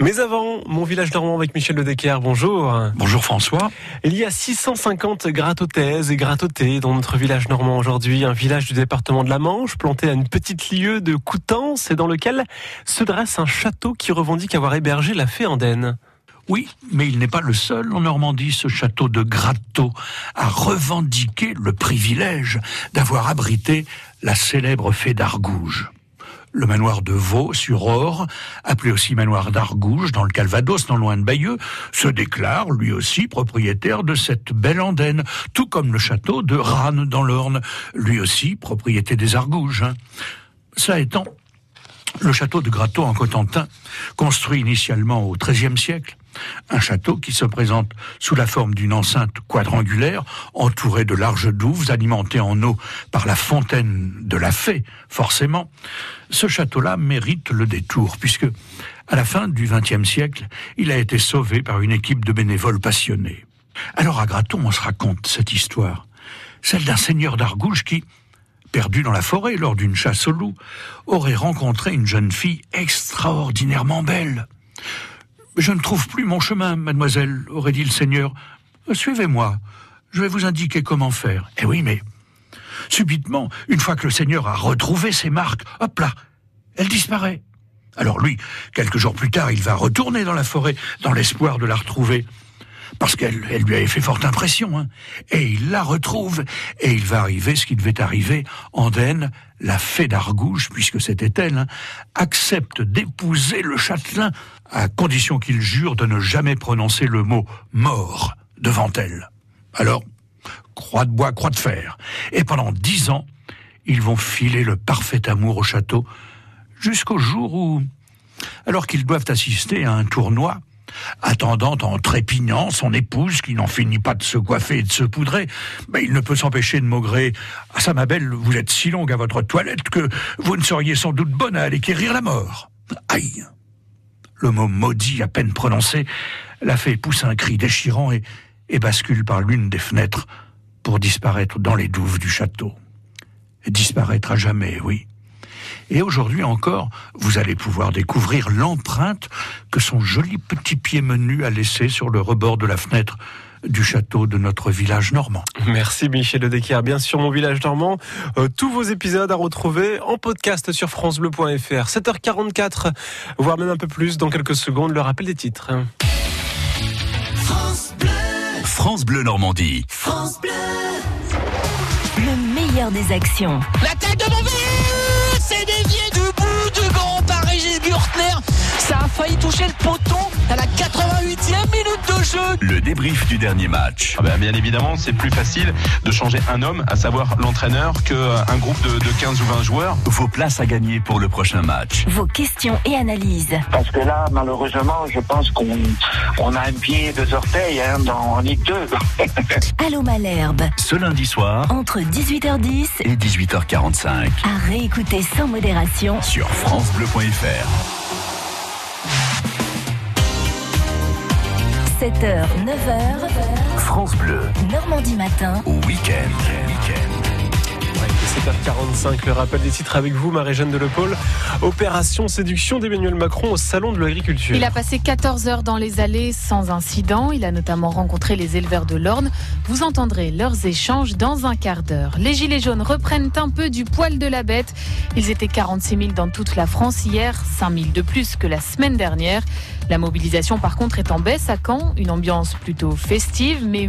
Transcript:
Mais avant, mon village normand avec Michel Ledecker, bonjour. Bonjour François. Il y a 650 grattotaises et grattotés dans notre village normand aujourd'hui, un village du département de la Manche, planté à une petite lieue de Coutances et dans lequel se dresse un château qui revendique avoir hébergé la fée Andenne. Oui, mais il n'est pas le seul en Normandie, ce château de Gratteau, à revendiquer le privilège d'avoir abrité la célèbre fée d'Argouge le manoir de Vaux sur Or, appelé aussi manoir d'Argouges dans le Calvados, non loin de Bayeux, se déclare lui aussi propriétaire de cette belle andaine, tout comme le château de Rannes dans l'Orne, lui aussi propriété des Argouges. Hein. Ça étant, le château de Gratteau en Cotentin, construit initialement au XIIIe siècle, un château qui se présente sous la forme d'une enceinte quadrangulaire entourée de larges douves alimentées en eau par la fontaine de la fée, forcément. Ce château-là mérite le détour puisque, à la fin du XXe siècle, il a été sauvé par une équipe de bénévoles passionnés. Alors à Graton, on se raconte cette histoire, celle d'un seigneur d'Argouges qui, perdu dans la forêt lors d'une chasse au loup, aurait rencontré une jeune fille extraordinairement belle. Je ne trouve plus mon chemin, mademoiselle, aurait dit le Seigneur. Suivez-moi, je vais vous indiquer comment faire. Eh oui, mais subitement, une fois que le Seigneur a retrouvé ses marques, hop là, elle disparaît. Alors lui, quelques jours plus tard, il va retourner dans la forêt dans l'espoir de la retrouver parce qu'elle lui avait fait forte impression. Hein. Et il la retrouve, et il va arriver ce qui devait arriver. Andenne, la fée d'Argouche, puisque c'était elle, hein, accepte d'épouser le châtelain, à condition qu'il jure de ne jamais prononcer le mot mort devant elle. Alors, croix de bois, croix de fer. Et pendant dix ans, ils vont filer le parfait amour au château, jusqu'au jour où, alors qu'ils doivent assister à un tournoi, attendant en trépignant son épouse qui n'en finit pas de se coiffer et de se poudrer. Mais il ne peut s'empêcher de maugrer Ah ça ma belle, vous êtes si longue à votre toilette que vous ne seriez sans doute bonne à aller quérir la mort. Aïe Le mot maudit à peine prononcé, la fée pousse un cri déchirant et, bascule par l'une des fenêtres pour disparaître dans les douves du château. Disparaître à jamais, oui. Et aujourd'hui encore, vous allez pouvoir découvrir l'empreinte que son joli petit pied menu a laissé sur le rebord de la fenêtre du château de notre village normand. Merci Michel Dedecker. Bien sûr, mon village normand. Euh, tous vos épisodes à retrouver en podcast sur francebleu.fr. 7h44, voire même un peu plus dans quelques secondes. Le rappel des titres. France Bleu. France Bleu Normandie. France Bleu. Le meilleur des actions. La tête de mon c'est failli toucher le poteau à la 88e minute de jeu. Le débrief du dernier match. Ah ben, bien évidemment, c'est plus facile de changer un homme, à savoir l'entraîneur, qu'un groupe de, 15 ou 20 joueurs. Vos places à gagner pour le prochain match. Vos questions et analyses. Parce que là, malheureusement, je pense qu'on on a un pied, deux orteils hein, dans Ligue 2. Allô Malherbe. Ce lundi soir. Entre 18h10 et 18h45. À réécouter sans modération. Sur FranceBleu.fr. 7h, 9h. France Bleu. Normandie matin. Au week-end. Week-end. 7h45, le rappel des titres avec vous, Marie-Jeanne de Lepole. Opération séduction d'Emmanuel Macron au Salon de l'Agriculture. Il a passé 14 heures dans les allées sans incident. Il a notamment rencontré les éleveurs de l'Orne. Vous entendrez leurs échanges dans un quart d'heure. Les Gilets jaunes reprennent un peu du poil de la bête. Ils étaient 46 000 dans toute la France hier, 5 000 de plus que la semaine dernière. La mobilisation, par contre, est en baisse à Caen. Une ambiance plutôt festive, mais